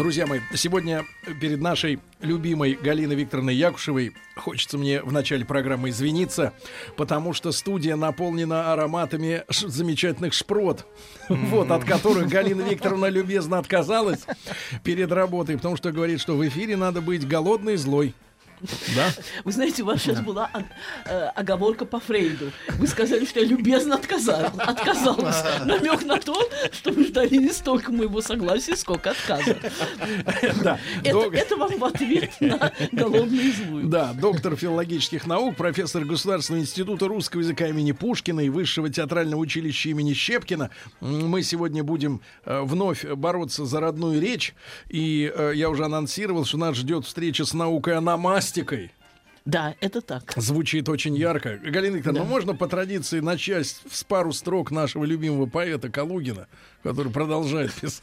Друзья мои, сегодня перед нашей любимой Галиной Викторовной Якушевой хочется мне в начале программы извиниться, потому что студия наполнена ароматами замечательных шпрот, вот, от которых Галина Викторовна любезно отказалась перед работой, потому что говорит, что в эфире надо быть голодной и злой. Да? Вы знаете, у вас сейчас была о- э, оговорка по Фрейду. Вы сказали, что я любезно отказал, отказалась. Намек на то, что вы ждали не столько моего согласия, сколько отказа. Да. Это, Док- это вам в ответ на голодную злую. Да, доктор филологических наук, профессор Государственного института русского языка имени Пушкина и Высшего театрального училища имени Щепкина. Мы сегодня будем э, вновь бороться за родную речь. И э, я уже анонсировал, что нас ждет встреча с наукой аномастикой. Да, это так. Звучит очень ярко. Галина Викторовна, Да. ну можно по традиции начать с пару строк нашего любимого поэта Калугина, который продолжает писать.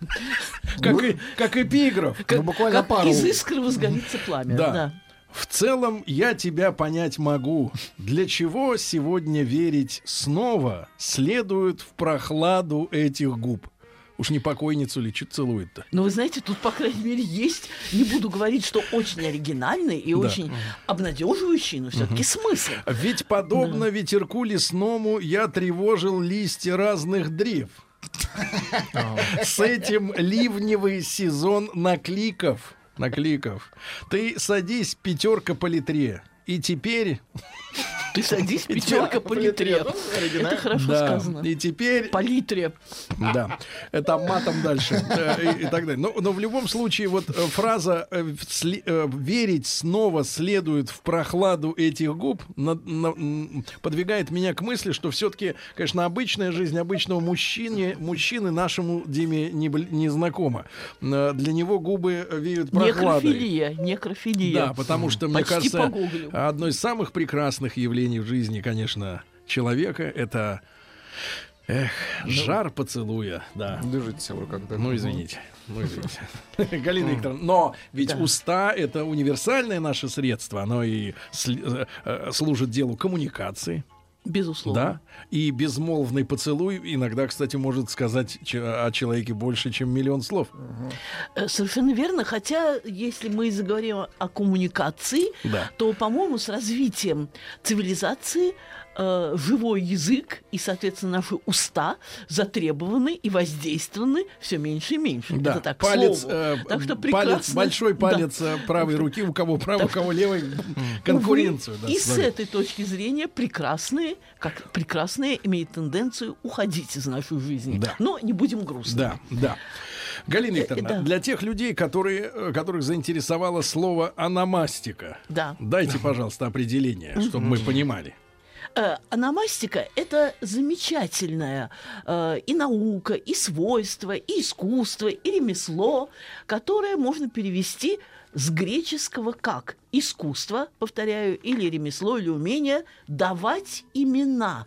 Как и- Как эпиграф. Ну, буквально Как пару. из искры возгорится пламя. Да. Да. В целом я тебя понять могу. Для чего сегодня верить снова следует в прохладу этих губ? Уж не покойницу ли чуть целует-то? Но вы знаете, тут, по крайней мере, есть, не буду говорить, что очень оригинальный и очень обнадеживающий, но все-таки смысл. Ведь подобно ветерку лесному я тревожил листья разных древ. С этим ливневый сезон накликов. Накликов. Ты садись, пятерка по литре. И теперь... Ты садись, пятерка по литре. Это хорошо сказано. и теперь... По литре. Да, это матом дальше э, и, так далее. Но, в любом случае вот э, фраза э, «верить снова следует в прохладу этих губ» подвигает меня к мысли, что все-таки, конечно, обычная жизнь обычного мужчины, мужчины нашему Диме не, не знакома. Для него губы веют прохладой. Некрофилия. Некрофилия. Да, потому что, мне Почти кажется, одно из самых прекрасных явлений в жизни, конечно, человека — это эх, жар поцелуя, да. Держите в руках. да. Ну, извините. Ну, извините. Галина Викторовна, но ведь Да. уста — это универсальное наше средство. Оно и э, э, служит делу коммуникации, Безусловно. да? И безмолвный поцелуй иногда, кстати, может сказать о человеке больше, чем миллион слов. Э, Совершенно верно. Хотя, если мы заговорим о коммуникации, Да. то, по-моему, с развитием цивилизации э, живой язык и, соответственно, наши уста затребованы и воздействованы все меньше и меньше. Да, Это так, палец, э, так что палец, большой Да. палец э, правой руки, у кого правый, у кого левый, конкуренцию. да, и с этой точки зрения прекрасные, как прекрасные имеют тенденцию уходить из нашей жизни. Да. Но не будем грустны. Да, да. Галина Викторовна, да. для тех людей, которые, э, которых заинтересовало слово аномастика, Да. дайте, пожалуйста, определение, чтобы мы понимали. Э, Аномастика – это замечательная э, и наука, и свойство, и искусство, и ремесло, которое можно перевести с греческого как искусство, повторяю, или ремесло, или умение давать имена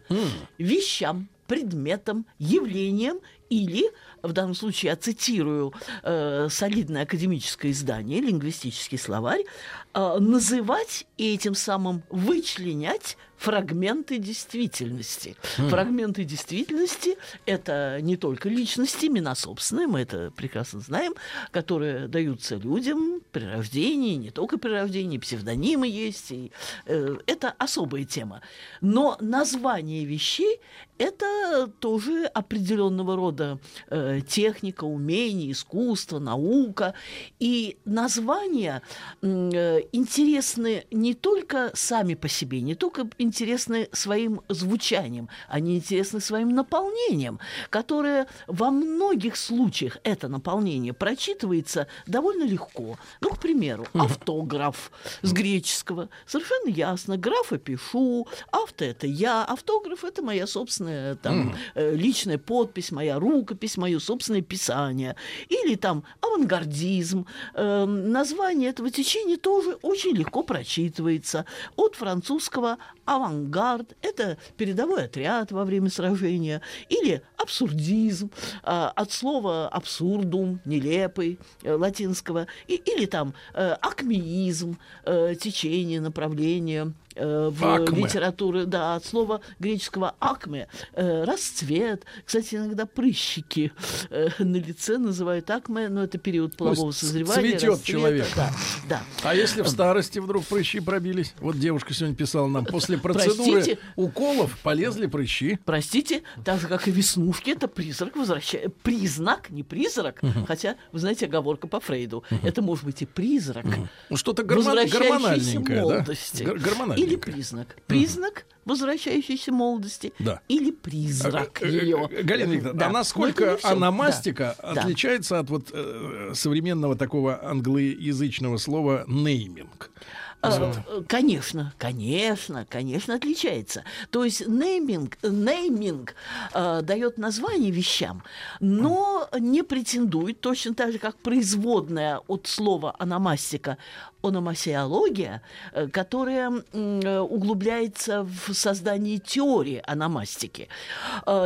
вещам, предметам, явлениям или, в данном случае я цитирую э, солидное академическое издание, лингвистический словарь, э, называть и этим самым вычленять фрагменты действительности. Фрагменты действительности – это не только личности, имена собственные, мы это прекрасно знаем, которые даются людям при рождении, не только при рождении, псевдонимы есть, и, э, это особая тема. Но название вещей – это тоже определенного рода э, техника, умение, искусство, наука. И названия э, интересны не только сами по себе, не только интересны своим звучанием, они интересны своим наполнением, которое во многих случаях это наполнение прочитывается довольно легко. Ну, к примеру, автограф с греческого. Совершенно ясно. Графа пишу, авто это я, автограф это моя собственная там э, личная подпись, моя рукопись, мое собственное писание. Или там авангардизм. Э, название этого течения тоже очень легко прочитывается. От французского авангард – это передовой отряд во время сражения, или абсурдизм, а, от слова абсурдум, нелепый, э, латинского, или там э, акмеизм, э, течение, направление – э, в Акме. литературе, да, от слова греческого акме, э, расцвет. Кстати, иногда прыщики э, на лице называют акме, но это период полового Пусть созревания. цветет расцвета, человек. Да, да. А если в старости вдруг прыщи пробились? Вот девушка сегодня писала нам, после процедуры Простите? уколов полезли прыщи. Простите, так же, как и веснушки, это призрак возвращает. Признак, не призрак. Хотя, вы знаете, оговорка по Фрейду. Это может быть и призрак. Ну, что-то гормон- гормональненькое, да? молодости. Или признак. Признак возвращающейся молодости. Да. Или призрак Э, э, ее. Галина Викторовна, Да. а насколько всё. аномастика Да. Да. отличается от вот э, современного такого англоязычного слова нейминг? А, э, Конечно, конечно, конечно отличается. То есть нейминг, нейминг э, дает название вещам, но не претендует, точно так же, как производная от слова аномастика, ономасиология, э, которая э, углубляется в создание теории аномастики.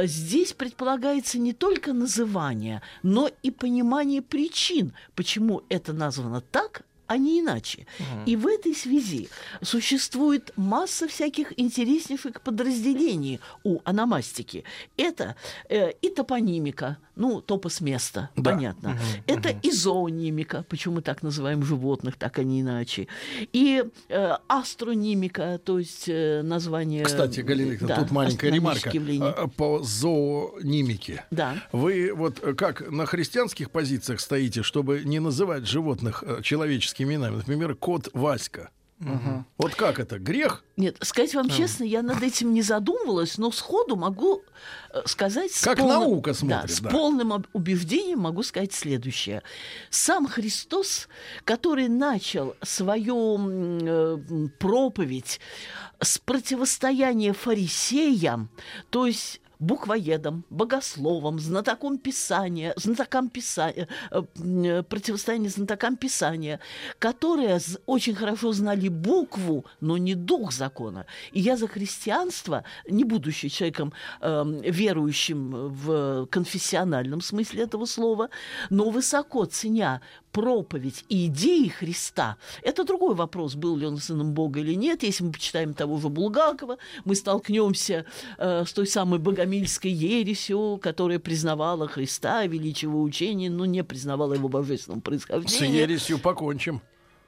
Здесь предполагается не только называние, но и понимание причин, почему это названо так, а не иначе. И в этой связи существует масса всяких интереснейших подразделений у аномастики. Это э, и топонимика, ну, топос места, Да. понятно. Это и зоонимика, почему мы так называем животных, так а не иначе. И э, астронимика, то есть э, название... Кстати, Галина Викторовна, да, тут маленькая ремарка явлений. а, по зоонимике. Да. Вы вот э, как на христианских позициях стоите, чтобы не называть животных э, человеческими именами? Например, кот Васька. Вот как это? Грех? Нет, сказать вам честно, я над этим не задумывалась, но сходу могу э, сказать... с Как полным- наука да, смотрит, с да. полным об- убеждением могу сказать следующее. Сам Христос, который начал свою э, проповедь с противостояния фарисеям, то есть буквоедам, богословам, знатокам Писания, знатокам Писания, э, м, противостояние знатокам Писания, которые очень хорошо знали букву, но не дух закона. И я за христианство, не будучи человеком эм, верующим в конфессиональном смысле этого слова, но высоко ценя проповедь и идеи Христа, это другой вопрос, был ли он сыном Бога или нет. Если мы почитаем того же Булгакова, мы столкнемся э, с той самой богомильской ересью, которая признавала Христа, величие его учения, но не признавала его божественного С происхождения. ересью покончим.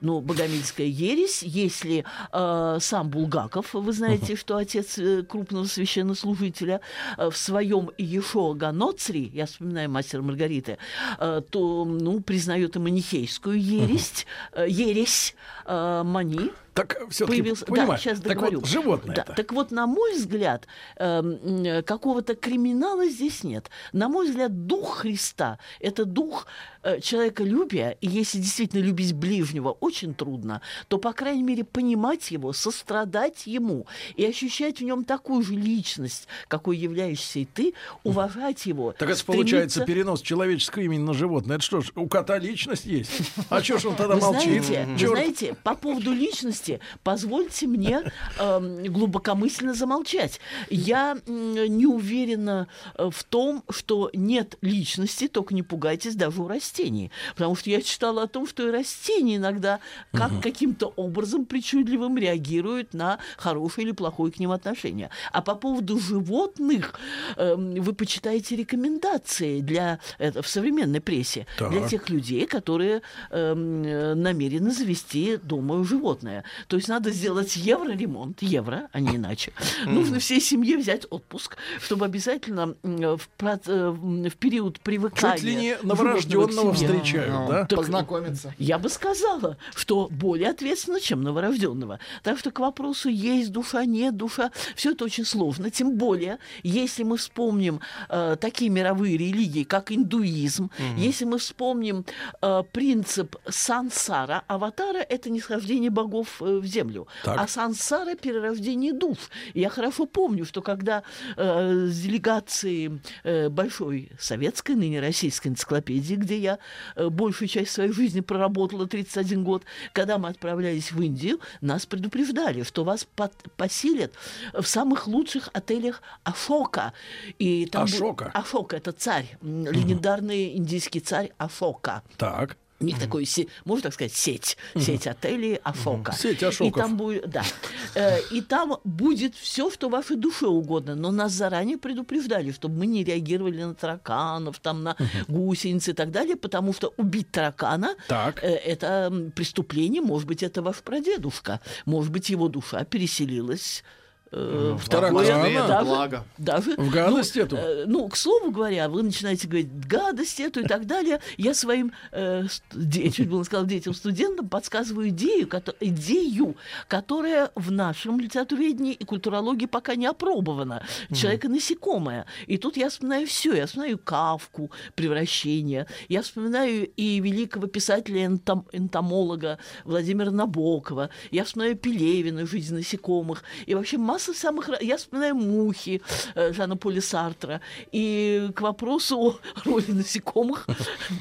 Ну, богомильская ересь, если э, сам Булгаков, вы знаете, что отец э, крупного священнослужителя, э, в своем Ешо Ганоцри, я вспоминаю мастера Маргариты, э, то, ну, признает и манихейскую ересь, э, ересь э, Мани, Так все-таки появился. понимаю. Да, сейчас так договорю. вот, животное Да, так вот, на мой взгляд, эм, м, какого-то криминала здесь нет. На мой взгляд, дух Христа – это дух э, человеколюбия, и если действительно любить ближнего очень трудно, то, по крайней мере, понимать его, сострадать ему и ощущать в нем такую же личность, какой являешься и ты, уважать его. Так это получается перенос человеческого имени на животное. Это что ж, у кота личность есть? А что ж он тогда Вы молчит? знаете, вы знаете, по поводу личности, позвольте мне эм, глубокомысленно замолчать. Я м, не уверена э, в том, что нет личности, только не пугайтесь даже у растений. Потому что я читала о том, что и растения иногда как каким-то образом причудливым реагируют на хорошее или плохое к ним отношение. А по поводу животных, эм, вы почитаете рекомендации для это в современной прессе для Так. тех людей, которые эм, э, намерены завести дома животное. То есть надо сделать евроремонт, евро, а не иначе. Нужно всей семье взять отпуск, чтобы обязательно м, в, э, в период привыкания Чуть ли не животного новорожденного семье- встречают, Ну, да? Так- Познакомиться. я бы сказала, что более ответственно, чем новорожденного. Так что к вопросу есть душа, нет душа, все это очень сложно. Тем более, если мы вспомним э, такие мировые религии, как индуизм, если мы вспомним э, принцип сансара, аватара – это нисхождение богов э, в землю. Так. А сансара – перерождение душ. Я хорошо помню, что когда э, с делегацией э, большой советской, ныне российской энциклопедии, где я э, большую часть своей жизни проработала 31 год, когда мы отправлялись в Индию, нас предупреждали, что вас под- поселят в самых лучших отелях Ашока. И там бу- Ашока? Ашока – это царь, легендарный индийский царь Ашока. Так. У них такой, се- можно так сказать, сеть, сеть отелей Ашока. Сеть И Ашоков. там будет, да, Э, и там будет все, что вашей душе угодно. Но нас заранее предупреждали, чтобы мы не реагировали на тараканов, там на гусениц и так далее, потому что убить таракана Так. э, это преступление, может быть, это ваш прадедушка, может быть, его душа переселилась. Э, в такое- даже- благо. даже В гадость ну, эту? э, ну, к слову говоря, вы начинаете говорить гадость эту и так далее. Я своим, э, де- чуть было сказал детям, студентам подсказываю идею, кото- идею, которая в нашем литературоведении и культурологии пока не опробована. Человека насекомое. И тут я вспоминаю все. Я вспоминаю Кавку, превращение. Я вспоминаю и великого писателя-энтомолога Владимира Набокова. Я вспоминаю Пелевина, «Жизнь насекомых». И вообще масса самых... ра- Я вспоминаю «Мухи» э, Жана Поля Сартра. И к вопросу о роли насекомых,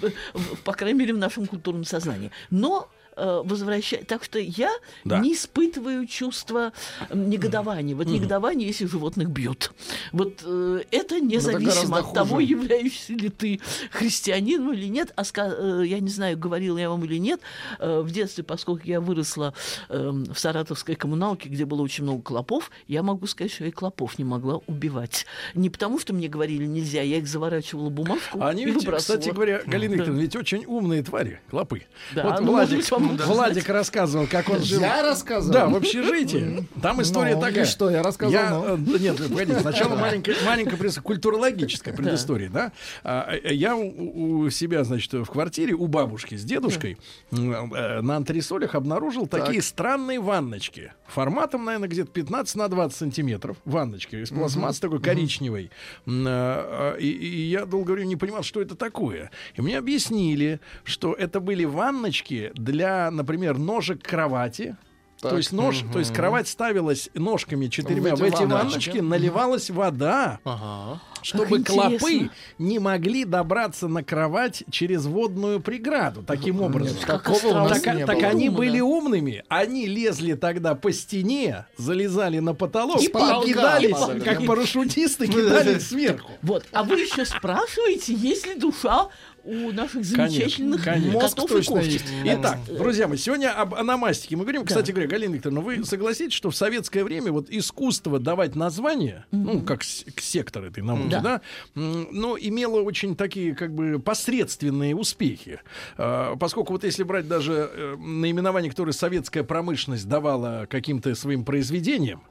по крайней мере, в нашем культурном сознании. Но возвращать. Так что я Да. не испытываю чувства негодования. Вот негодование, если животных бьют. Вот э, это независимо гораздо от того, хуже. являешься ли ты христианином или нет. А э, я не знаю, говорила я вам или нет, э, в детстве, поскольку я выросла э, в саратовской коммуналке, где было очень много клопов, я могу сказать, что я и клопов не могла убивать. Не потому, что мне говорили нельзя, я их заворачивала в бумажку А Они и ведь, выбрасывала. кстати говоря, Галина Да. Викторовна, ведь очень умные твари, клопы. Да, вот ну, Владик, нужно Владик рассказывал, как он жил. Я рассказал? Да, в общежитии. Там история Ну, такая. что, я рассказал, Я, ну. э, нет, погоди, сначала маленькая, культурологическая предыстория, да. А, э, Я у у себя, значит, в квартире у бабушки с дедушкой э, на антресолях обнаружил такие странные ванночки. Форматом, наверное, где-то 15 на 20 сантиметров. Ванночки из пластмассы такой коричневой. И, и я долго время не понимал, что это такое. И мне объяснили, что это были ванночки для, например, ножек кровати. То Так, есть нож, то есть кровать ставилась ножками четырьмя в В эти, ванночки, наливалась вода, Ага. чтобы интересно. клопы не могли добраться на кровать через водную преграду. Таким образом. Нет, Как такого Так, так было. они были умными, они лезли тогда по стене, залезали на потолок И и, потолка кидали, падали, как да. парашютисты, кидали сверху. Вот. А вы еще спрашиваете, есть ли душа у наших замечательных конечно. Мозг котов и точно кошек. есть. Итак, друзья мои, сегодня об аномастике мы говорим. Кстати говоря, Галина Викторовна, вы согласитесь, что в советское время вот искусство давать названия, ну, как с- к сектор этой науки, Да. да, но имело очень такие, как бы, посредственные успехи. А, Поскольку вот если брать даже э, наименование, которое советская промышленность давала каким-то своим произведениям,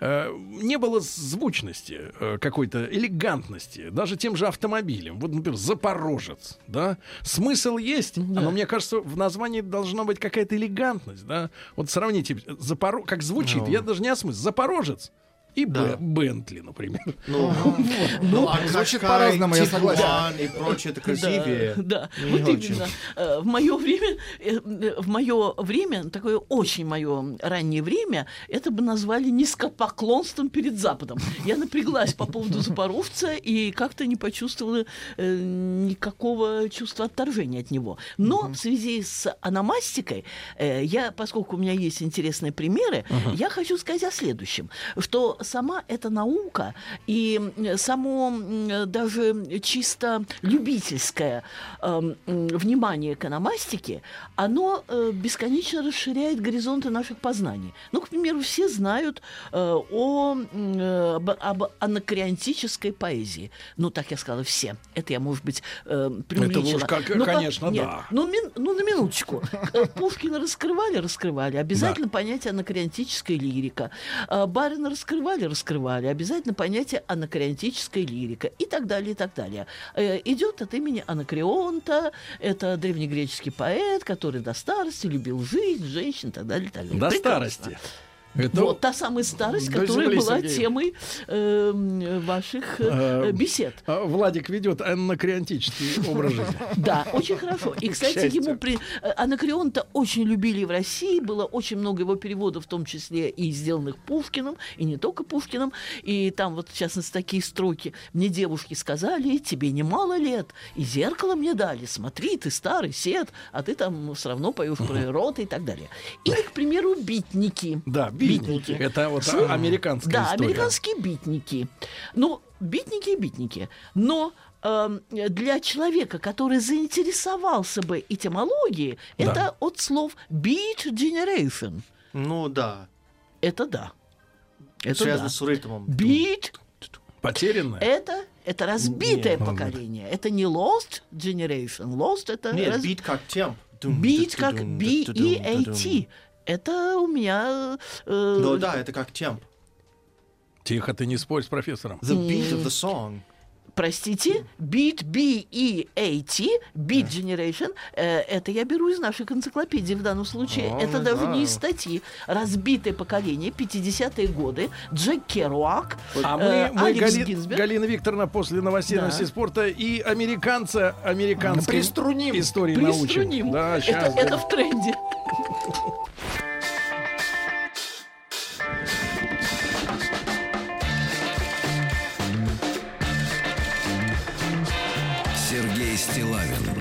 э, не было звучности э, какой-то, элегантности, даже тем же автомобилем. Вот, например, Запорожец, да, смысл есть, но мне кажется, в названии должна быть какая-то элегантность, да. Вот сравните, Запоро... как звучит, я даже не осмыслил. Запорожец и Б- Бентли, например. Ну, ну, а звучит Кашкай, по-разному, я согласен. И прочее, это красивее. Да, да. Вот очень. именно. Э, В мое время, э, в мое время, такое очень мое раннее время, это бы назвали низкопоклонством перед Западом. Я напряглась по поводу Запорожца и как-то не почувствовала э, никакого чувства отторжения от него. Но в связи с аномастикой, э, я, поскольку у меня есть интересные примеры, я хочу сказать о следующем, что сама эта наука и само даже чисто любительское эм, внимание к аномастике, оно э, бесконечно расширяет горизонты наших познаний. Ну, к примеру, все знают э, о, э, об, об анакреонтической поэзии. Ну, так я сказала, все. Это я, может быть, преувеличила. уж как- Ну, по- конечно, нет, да. Ну, мин- ну, на минуточку. Пушкина раскрывали, раскрывали. Обязательно понятие анакреонтическая лирика. Барина раскрывали, раскрывали. Обязательно понятие анакреонтическая лирика. И так далее, и так далее. Э, Идет от имени Анакреонта. Это древнегреческий поэт, который до старости любил жизнь, женщин и так далее, и так далее. До Прекрасно. старости. Это- Вот та самая старость, которая земли, была Сергей. темой э, ваших э, Э, бесед. А Владик ведет анакреонтический образ жизни. Да, очень хорошо. И, кстати, ему при... э, Анакреон-то очень любили в России. Было очень много его переводов, в том числе и сделанных Пушкиным, и не только Пушкиным. И там вот, в частности, такие строки. «Мне девушки сказали, тебе немало лет, и зеркало мне дали. Смотри, ты старый сед, а ты там все равно поешь про эроты и так далее». Или, к примеру, битники. Да, битники. Это вот а- американская Да, история. американские битники. Ну, битники и битники. Но эм, для человека, который заинтересовался бы этимологией, Да. это от слов beat generation. Ну да. Это да. Это Связано да. с ритмом. Beat Потерянная? это это разбитое Нет. поколение. Это не lost generation. Lost это Нет, раз- бит как темп. Beat как дум, Это у меня э, Ну да, это как темп. Тихо, ты не спорь с профессором. The beat of the song. простите, beat B E A T, beat generation, э, это я беру из наших энциклопедий в данном случае. О, это даже не из статьи. Разбитое поколение, 50-е годы, Джек Керуак, А э, мы, мы Алекс Гали- Гинзберг. Галина Викторовна, после новостей Да. новостей спорта и американца, американской Приструним. истории научим. Приструним. Да, это, сейчас. это в тренде. Стилавин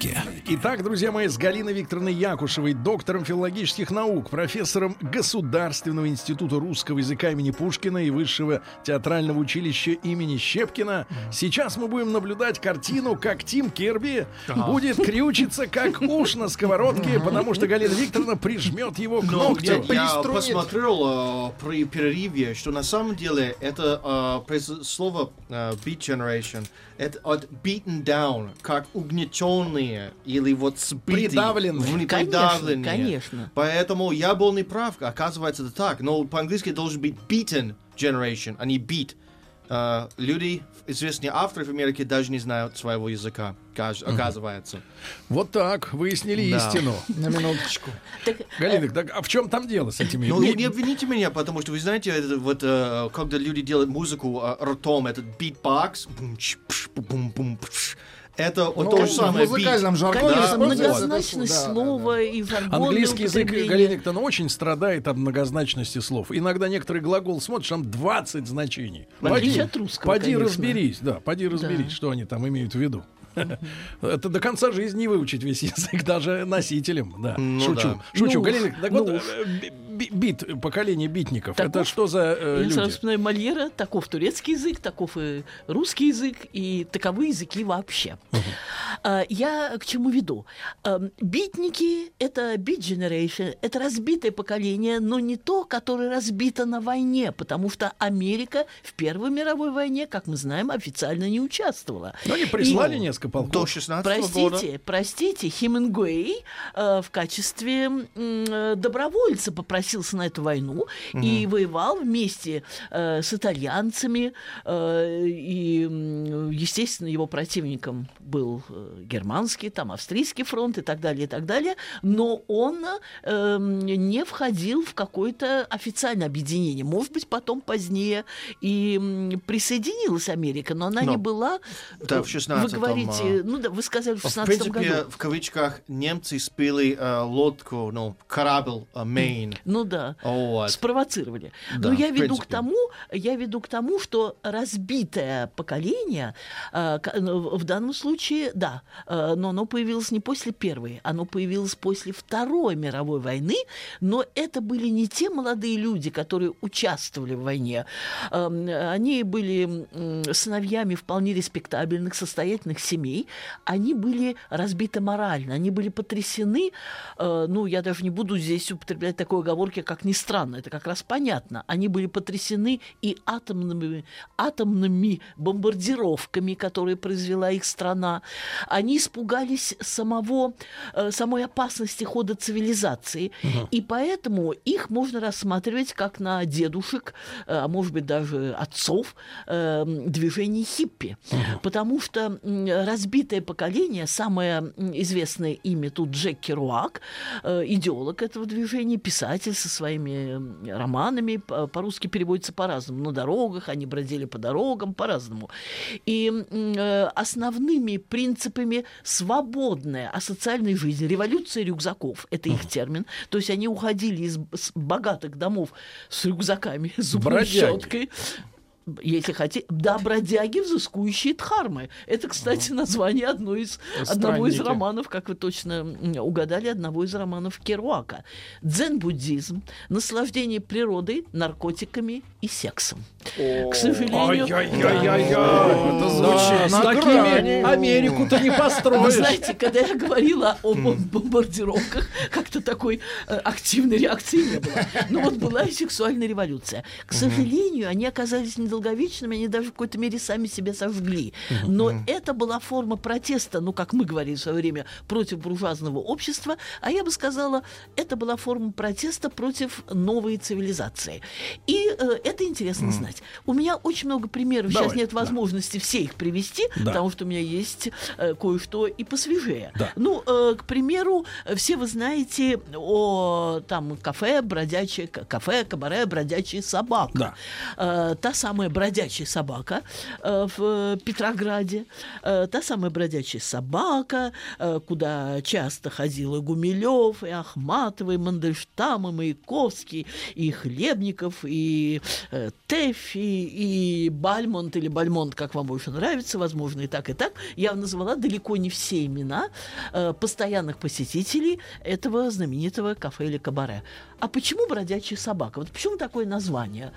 Маяке. Итак, друзья мои, с Галиной Викторовной Якушевой, доктором филологических наук, профессором Государственного института русского языка имени Пушкина и Высшего театрального училища имени Щепкина. Сейчас мы будем наблюдать картину, как Тим Керби будет крючиться, как уж на сковородке, потому что Галина Викторовна прижмет его к Но ногтю. я, я посмотрел э, при перерыве, что на самом деле это э, слово э, beat generation, это от beaten down, как угнетенные или вот сбитые. Придавленные. Конечно, придавленные. конечно. Поэтому я был неправ, оказывается это так. Но по-английски должен быть beaten generation, а не beat. Э, люди, известные авторы в Америке, даже не знают своего языка, каж- оказывается. Вот так, выяснили Да. истину. На минуточку. Так, Галина, так, а в чем там дело с этими? Ну, Не- не обвините меня, потому что вы знаете, это вот э, когда люди делают музыку э, ртом, этот битбокс, это вот Ну, то же в самое. музыкальном beat. жаргоне это многозначность да, слова и жаргонное Английский язык. Галина Викторовна, очень страдает от многозначности слов. Иногда некоторый глагол смотришь, там 20 значений. В отличие от русского, поди конечно. разберись, да, поди разберись, что они там имеют в виду. Это до конца жизни не выучить весь язык, даже носителям, да. Ну Шучу, да. шучу. Ну Галина, так ну вот, э, бит, поколение битников, Таков- это что за э, люди? вспоминаю Мольера, таков турецкий язык, таков и русский язык, и таковы языки вообще. А, Я к чему веду? Ам, Битники — это beat generation, это разбитое поколение, но не то, которое разбито на войне, потому что Америка в Первой мировой войне, как мы знаем, официально не участвовала. Ну, они прислали И- несколько полков. До 16 года. Простите, простите, Хемингуэй э, в качестве э, добровольца попросился на эту войну и воевал вместе э, с итальянцами. э, и, естественно, его противником был э, германский, там австрийский фронт и так далее, и так далее. Но он э, не входил в какое-то официальное объединение. Может быть, потом позднее и присоединилась Америка, но она Но- не была. Да, в 16-м, Вы говорите, а, ну да, вы сказали в В 16 принципе, году. в кавычках, немцы спили э, лодку, ну, корабль, э. Ну да. Вот. Спровоцировали. Да, Но я веду к тому, я веду к тому, что разбитое поколение э, к- ну, в данном случае, да, э, но оно появилось не после первой, оно появилось после Второй мировой войны, но это были не те молодые люди, которые участвовали в войне. Эм, Они были сыновьями вполне респектабельных, состоятельных семей. Они были разбиты морально, они были потрясены. э, Ну, я даже не буду здесь употреблять такой поговорки, как ни странно, это как раз понятно. Они были потрясены и атомными, атомными бомбардировками, которые произвела их страна. Они испугались самого, э, самой опасности хода цивилизации. И поэтому их можно рассматривать как на дедушек, э, а может быть даже отцов э, движений хиппи. Потому что разбитое поколение, самое известное имя тут Джек Керуак, идеолог этого движения, писатель со своими романами, по- по-русски переводится по-разному. На дорогах, они бродили по дорогам по-разному. И э, основными принципами свободная асоциальной жизни, революция рюкзаков, это их термин. То есть они уходили из богатых домов с рюкзаками, с зубной щеткой. Если хотите, да, бродяги, взыскующие дхармы. Это, кстати, название одной из, одного из романов, как вы точно угадали, одного из романов Керуака. Дзен-буддизм, наслаждение природой, наркотиками и сексом. К сожалению, Это звучит с на такими. Америку-то не вы построишь. знаете, когда я говорила о бом- бомбардировках, как-то такой э, активной реакции не было. Но вот была и сексуальная революция. К сожалению, они оказались недолговечными, они даже в какой-то мере сами себя сожгли. Но это была форма протеста, ну, как мы говорили в свое время, против буржуазного общества, а я бы сказала, это была форма протеста против новой цивилизации. И э, это интересно знать. У меня очень много примеров, сейчас Давай, нет да. возможности все их привести, Да. потому что у меня есть э, кое-что и посвежее. Да. Ну, э, к примеру, все вы знаете о там кафе, бродячее кафе, кабаре, бродячая собака. Да. Э, та самая бродячая собака э, в э, Петрограде, э, та самая бродячая собака, куда часто ходила Гумилев, и Ахматова, и Мандельштам, и Маяковский, и Хлебников, и Тэффи, и Бальмонт или Бальмонт, как вам больше нравится, возможно, и так, и так. Я назвала далеко не все имена постоянных посетителей этого знаменитого кафе или кабаре. А почему бродячая собака? Вот почему такое название?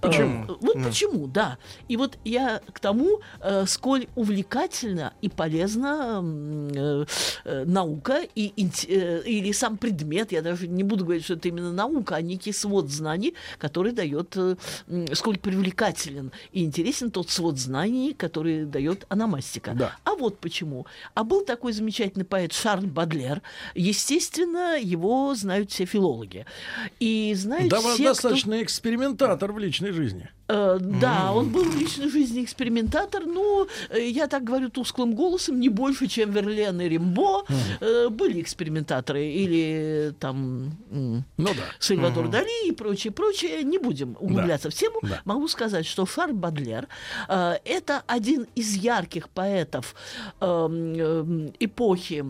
Почему? вот почему, да. И вот я к тому, э, сколь увлекательна и полезна э, э, наука и, э, или сам предмет, я даже не буду говорить, что это именно наука, а некий свод знаний, который дает, э, сколь привлекателен и интересен тот свод знаний, который дает аномастика. Да. А вот почему. А был такой замечательный поэт Шарль Бадлер. Естественно, его знают все филологи. И знают Да, все, вас кто- достаточно экспериментатор в личной жизни. Э, да, он был в личной жизни экспериментатор, но э, я так говорю тусклым голосом, не больше, чем Верлен и Римбо. Э, были экспериментаторы или там Ну да. Сальвадор Дали и прочее, прочее. Не будем углубляться в тему. Да. Могу сказать, что Шарль Бадлер э, это один из ярких поэтов эм, эм, эпохи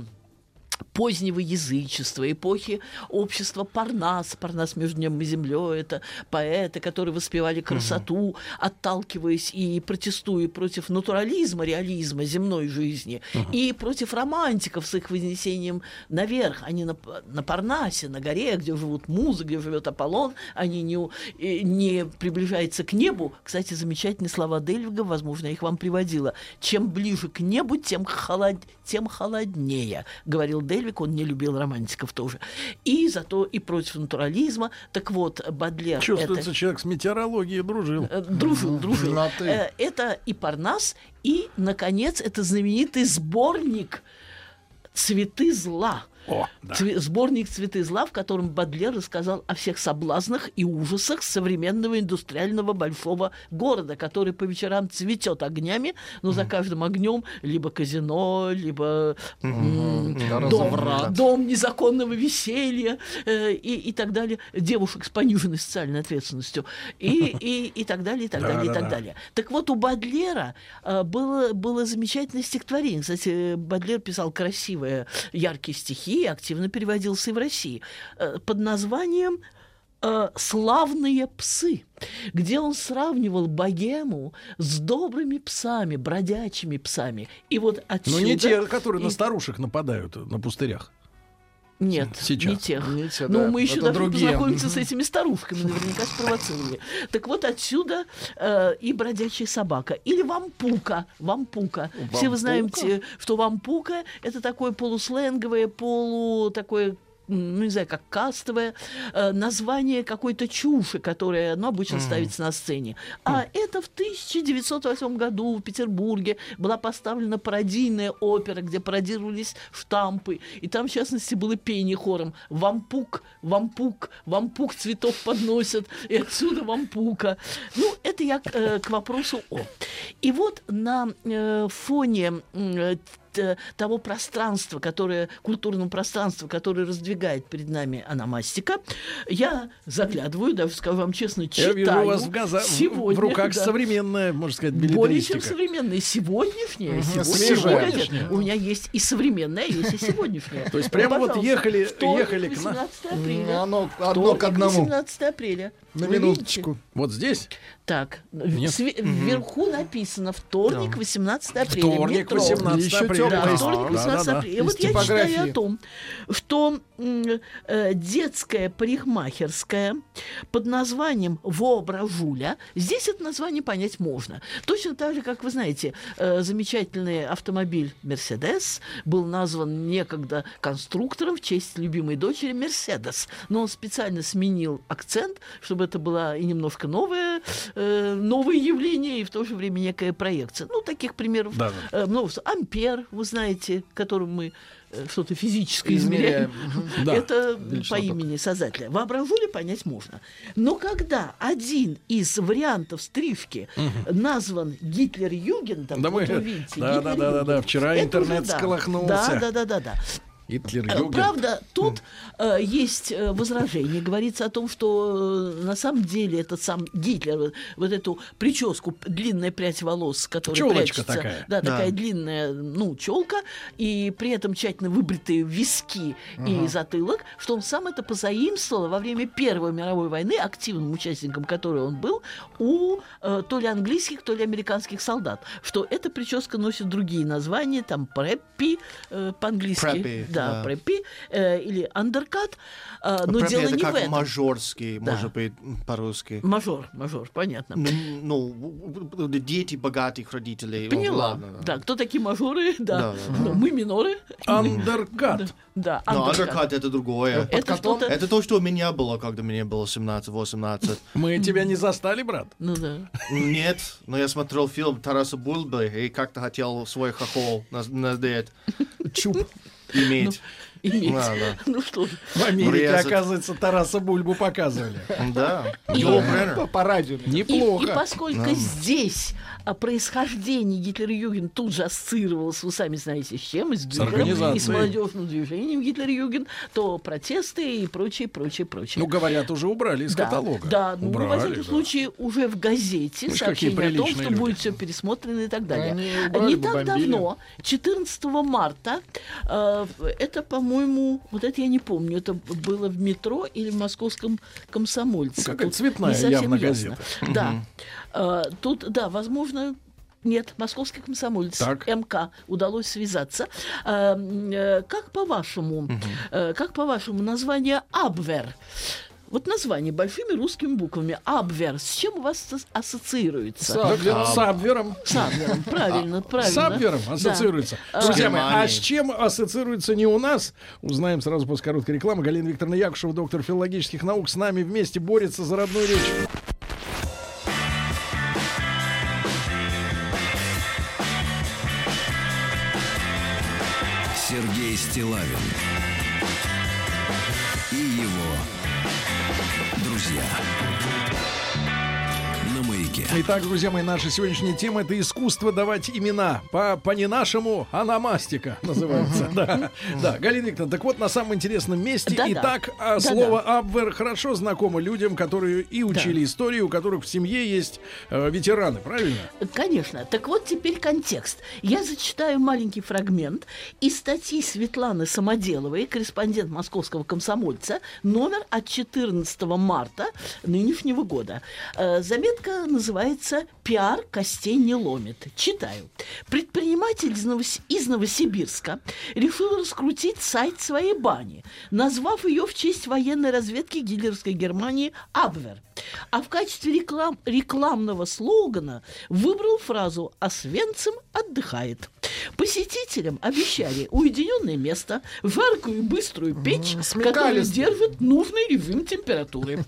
позднего язычества, эпохи общества Парнас, Парнас между небом и землей, это поэты, которые воспевали красоту, отталкиваясь и протестуя против натурализма, реализма земной жизни, и против романтиков с их вознесением наверх. Они на, на Парнасе, на горе, где живут музы, где живет Аполлон, они не, э, не приближаются к небу. Кстати, замечательные слова Дельвига, возможно, я их вам приводила. Чем ближе к небу, тем, холод... тем холоднее, говорил Дельвик, он не любил романтиков тоже. И зато и против натурализма. Так вот, Бадлер... Чувствуется, это... человек с метеорологией дружил. Э, Дружил, дружил. Э, Это и Парнас, и, наконец, это знаменитый сборник «Цветы зла». О, да. Цве- Сборник «Цветы зла», в котором Бадлер рассказал о всех соблазнах и ужасах современного индустриального большого города, который по вечерам цветет огнями, но за каждым огнем либо казино, либо дом, Разврат. дом незаконного веселья э, и, и так далее, девушек с пониженной социальной ответственностью и, и, и так далее, и так Да, далее, и так да. далее. Так вот, у Бадлера э, было, было замечательное стихотворение. Кстати, Бадлер писал красивые, яркие стихи, активно переводился и в России, э, под названием э, «Славные псы», где он сравнивал богему с добрыми псами, бродячими псами. И вот отсюда... Но не те, которые и- на старушек нападают на пустырях. Нет, Сейчас. не тех. Не те, Ну, да, мы еще это должны другие. познакомиться с этими старушками, наверняка спровоцировали. Так вот отсюда э, и бродячая собака. Или вампука. Вампука. Все вы Вампука? знаете, что вампука это такое полусленговое, полу такое ну, не знаю, как кастовое э, название какой-то чуши, которая, ну, обычно ставится на сцене. А это в 1908 году в Петербурге была поставлена пародийная опера, где пародировались штампы. И там, в частности, было пение хором «Вампук, вампук, вампук цветов подносят, и отсюда вампука». Ну, это я к, э, к вопросу о. И вот на э, фоне э, того пространства, которое, культурного пространства, которое раздвигает перед нами аномастика, я заглядываю, даже скажу вам честно, Я читаю. вижу у вас в, газа- сегодня, в руках да. современная, можно сказать, Более чем современная. Сегодняшняя. свежая. сегодня. У меня есть и современная, есть и сегодняшняя. То есть прямо вот ехали- ехали к нам. 18 апреля. Оно одно к одному. 18 апреля. На минуточку. Вот здесь? Так, Нет. све- вверху написано вторник, 18 апреля. Вторник, метро. 18 Еще апреля. Да, вторник, Да, 18 да, да. апреля. И вот я читаю о том, что э, детская парикмахерская под названием Воображуля, здесь это название понять можно. Точно так же, как вы знаете, э, замечательный автомобиль Мерседес был назван некогда конструктором в честь любимой дочери Мерседес. Но он специально сменил акцент, чтобы это было и немножко новое, э, новое явление, и в то же время некая проекция. Ну, таких примеров Да, э, множество. Ампер, вы знаете, которым мы что-то физическое измеряем. Измеряем. Да, Это по имени Создателя. Воображу ли понять можно. Но когда один из вариантов стрижки назван Гитлер-Югентом, Да мы- вот вы видите, да, да, да, да, да, Гитлер-Югент, вчера это интернет уже да. Да, да, да, да, да. Гитлер, Э. Правда, тут э, есть э, возражение. Говорится о том, что э, на самом деле этот сам Гитлер, вот, вот эту прическу, длинная прядь волос, которая Чёлочка прячется, такая. Да, Да. такая длинная, ну, челка, и при этом тщательно выбритые виски и затылок, что он сам это позаимствовал во время Первой мировой войны, активным участником которой он был, у э, то ли английских, то ли американских солдат. Что эта прическа носит другие названия, там преппи э, по-английски. Преппи, да, да. преппи э, или андеркат. э, но Преппи дело это не как в этом. мажорский, Да. может быть, по-русски. Мажор, мажор, понятно. Ну, ну, дети богатых родителей. Поняла. ладно, да. кто такие мажоры? Да. Да, да, Ну, мы миноры. Андеркат. Да, Но андеркат. undercut это другое. Это что-то... Это то, что у меня было, когда мне было 17-18. Мы тебя не застали, брат? Ну да. Нет, но я смотрел фильм Тараса Бульбы и как-то хотел свой хохол на- надеть, Чуб. Иметь. Иметь. Ладно. Ну что ж. В Америке, Врезать. оказывается, Тараса Бульбу показывали. Да. Бреннер. По, по радио. И, и Неплохо. поскольку здесь происхождение Гитлер-Юген тут же ассоциировалось, вы сами знаете, с чем, и с Гитлером, и с молодежным движением Гитлер-Юген, то протесты и прочее, прочее, прочее. Ну, говорят, уже убрали из да, каталога. Да, ну, во убрали, всяком да. случае, уже в газете Ну, сообщение о том, что люди. будет все пересмотрено и так далее. Они убрали Не так бомбили. давно, 14 марта, э, это, по-моему, вот это я не помню, это было в метро или в московском комсомольце. Ну, какая Тут цветная не совсем явно ясно. газета. Да. Э, Тут, да, возможно, нет, московский комсомолец, Так. МК, удалось связаться. Э, м, э, Как по-вашему, э, как по-вашему название Абвер? Вот название большими русскими буквами Абвер. С чем у вас ас- ассоциируется? Да, С Абвером. С Абвером, правильно, правильно. С Абвером Да. ассоциируется. А, Друзья мои, а с чем ассоциируется не у нас? Узнаем сразу после короткой рекламы. Галина Викторовна Якушева, доктор филологических наук, с нами вместе борется за родную речь. Стилавин Итак, друзья мои, наша сегодняшняя тема это искусство давать имена. По, по не нашему, а намастика называется. Да, да. Галина Викторовна, так вот на самом интересном месте. Да-да. Итак, а, Да-да. слово Абвер хорошо знакомо людям, которые и учили историю, у которых в семье есть э, ветераны, правильно? Конечно. Так вот теперь контекст. Я зачитаю маленький фрагмент из статьи Светланы Самоделовой, корреспондент московского комсомольца, номер от 14 марта нынешнего года. Э, Заметка называется называется «Пиар костей не ломит». Читаю. Предприниматель из, Новос- из Новосибирска решил раскрутить сайт своей бани, назвав ее в честь военной разведки гитлеровской Германии «Абвер». А в качестве реклам- рекламного слогана выбрал фразу «Освенцим отдыхает». Посетителям обещали уединенное место, жаркую и быструю печь, которая держит нужный режим температуры.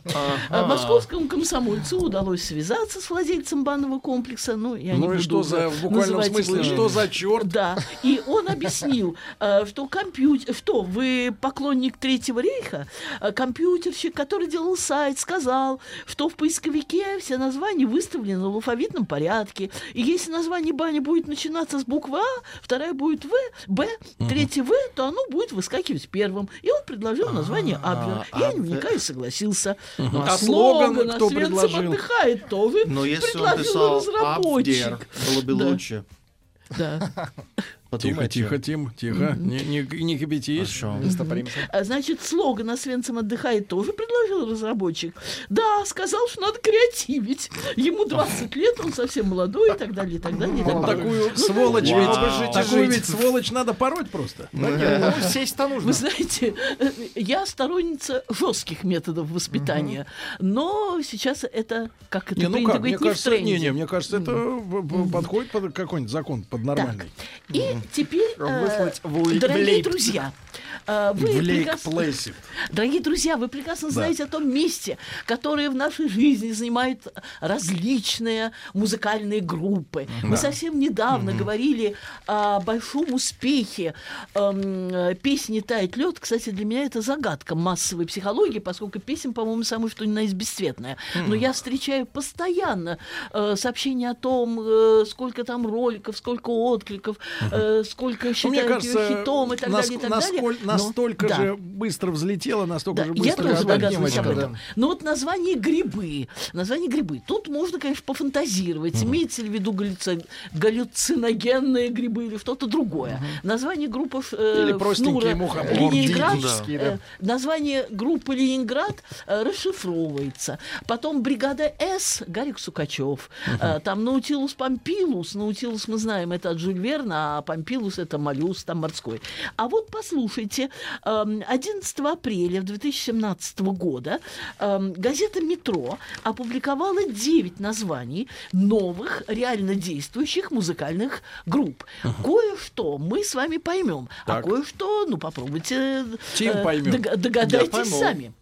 А Московскому комсомольцу удалось связаться с владельцем банного комплекса. Ну, я не Ну и буду что за, в буквальном смысле, его что за черт? да, и он объяснил, э, что компьютер, что вы поклонник Третьего рейха, Э, компьютерщик, который делал сайт, сказал, что в поисковике все названия выставлены в алфавитном порядке, и если название бани будет начинаться с буквы А, вторая будет В, Б, третья В, то оно будет выскакивать первым. И он предложил название Абвер. Я не вникаю и согласился. Ну, А слоган кто «Освенцим предложил? отдыхает» тоже Но если он предложил писал разработчик. Абдер, было бы Да. лучше. Да. Тихо, Подумайте. тихо, Тим, тихо. Не, не, не кипятись. Хорошо. Стопоримся. А, Значит, слоган «Освенцим отдыхает» тоже предложил разработчик. Да, сказал, что надо креативить. Ему 20 лет, он совсем молодой и так далее, и так далее. и так Вот далее. такую сволочь Вау. ведь, такую ведь сволочь надо пороть просто. Ну, сесть-то нужно. Вы знаете, э, я сторонница жестких методов воспитания, но сейчас это, как это Не, ну принято говорить, не в кажется, тренде. не, не, мне кажется, это подходит под какой-нибудь закон, под нормальный. И теперь, э, дорогие друзья, вы В прекрасно-. Дорогие друзья, вы прекрасно знаете о том месте, которое в нашей жизни занимают различные музыкальные группы. Мы совсем недавно говорили о большом успехе э, песни «Тает лед». Кстати, для меня это загадка массовой психологии, поскольку песен, по-моему, самое что ни на есть бесцветная. Но я встречаю постоянно э, сообщения о том, э, сколько там роликов, сколько откликов, э, сколько Ну, считают мне ее кажется, хитом и так нас- далее, и так далее. насколь- Но- настолько да. же быстро взлетело, настолько Да, же я быстро тоже опадет. догадываюсь об этом. да. Но вот название грибы, название грибы. Тут можно, конечно, пофантазировать. Имеется ли в виду галлюци- галлюциногенные грибы или что-то другое. Название группы э, Или простенькие Фнура, мухоморы. Ленинград. Диетические, э, да. название группы Ленинград э, расшифровывается. Потом бригада С Гарик Сукачев. Э, там Наутилус Помпилус. Наутилус мы знаем, это от Жюль Верна, а Помпилус это моллюск там морской. А вот послушайте, эм, 11 апреля 2017 года эм, газета «Метро» опубликовала 9 названий новых, реально действующих музыкальных групп. Кое-что мы с вами поймем, а кое-что, ну, попробуйте э, дог- догадайтесь сами.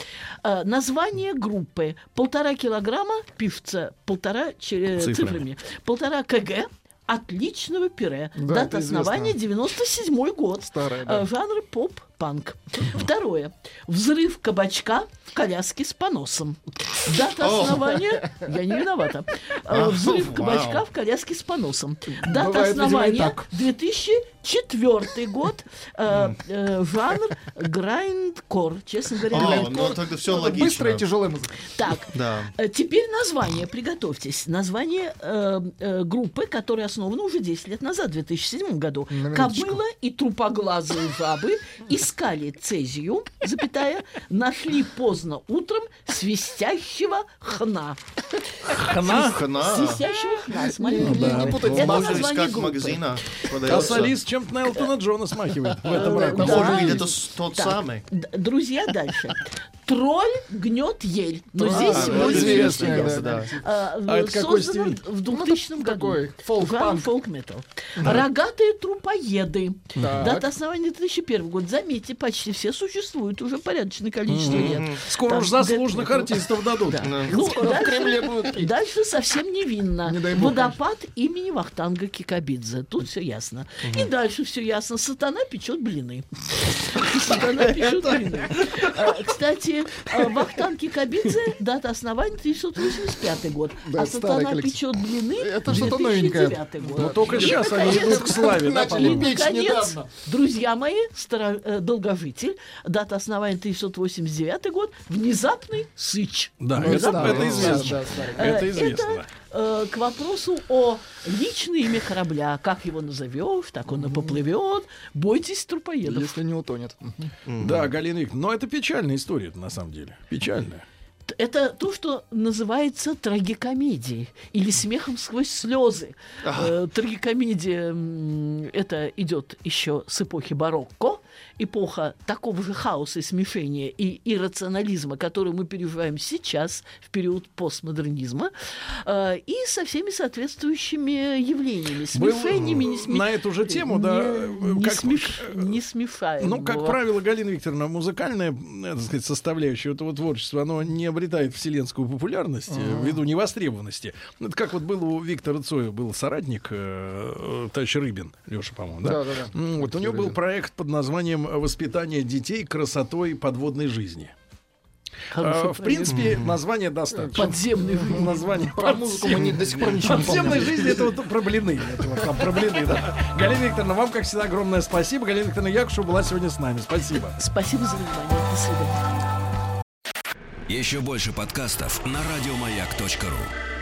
Э, название группы «Полтора килограмма» пишется полтора Цифрами. цифрами. «Полтора кг» отличного пире. Да, Дата это известно. основания 97 год. Старая, да. Э, Жанр поп-панк. Второе. Взрыв кабачка в коляске с поносом. Дата основания... Я не виновата. Э, А, Взрыв вау. кабачка в коляске с поносом. Дата и основания так. 2004 год. Э, э, Жанр грайндкор. Честно говоря, О, грайндкор. ну тогда все Быстрая и логично. тяжелая музыка. Так, Да. Э, Теперь название, приготовьтесь. Название э, э, группы, которая основана уже 10 лет назад, в 2007 году. Кобыла и трупоглазые жабы искали цезию, запятая, нашли поздно утром свистящего хна. Хна? Хна. Свистящего хна, смотрите. да. Не путайте. Это название группы. магазинах. А солист чем-то на Элтона Джона смахивает в этом да. Может быть, это с- тот Так, самый. Друзья, дальше. Тролль гнет ель. Но А, здесь да, более известно, серьезно. да. А, А это какой стиль? в 2000 году. такой, фолк-панк. Жанр фолк-метал. Рогатые трупоеды. Так. Дата основания 2001 год. Заметьте, почти все существуют уже порядочное количество лет. Скоро Там уж заслуженных Дэд- артистов дадут. Да. Да. Ну, Скоро в дальше- Кремле будут петь. Дальше совсем невинно. Не бог, Водопад имени Вахтанга Кикабидзе. Тут все ясно. И дальше все ясно. Сатана печет блины. Сатана печет блины. А, Кстати, а, Вахтанг Кикабидзе, дата основания 1985 год. Да, А Сатана печет блины Это что-то новенькое. 2009 год. Но только И, сейчас они идут к славе, да, Начали и, наконец, недавно. друзья мои, старо- э, долгожитель, дата основания 1989 год, внезапный сыч. Да, Ну, это, да, это известно. Э, Это известно. Э, к вопросу о личном имя корабля. Как его назовешь, так он и поплывет. Бойтесь трупоедов. Если не утонет. Да, Галина Викторовна, но это печальная история на самом деле. Печальная. Это то, что называется трагикомедией или смехом сквозь слезы. Э, Трагикомедия это идет еще с эпохи барокко, эпоха такого же хаоса и смешения и иррационализма, который мы переживаем сейчас, в период постмодернизма, э, и со всеми соответствующими явлениями. Был, Смешениями, не сме- на эту же тему, да, не, не как- смеш- не смешаем. Ну, как правило, Галина Викторовна, музыкальная, э, так сказать, составляющая этого творчества, оно не обретает вселенскую популярность э, ввиду невостребованности. Это как вот был у Виктора Цоя, был соратник э, э, товарищ Рыбин, Леша, по-моему, да? Да-да-да. М, Вот у него был Рыбин. проект под названием «Воспитание детей красотой подводной жизни». Хороший Э, В проект. принципе, название достаточно. Подземный. Название Про музыку мы не- до сих пор ничего не Подземной помним. жизни это вот про блины. Это вот там про блины, да. Галина Викторовна, вам, как всегда, огромное спасибо. Галина Викторовна Якушева была сегодня с нами. Спасибо. Спасибо за внимание. До свидания. Еще больше подкастов на радиомаяк.ру.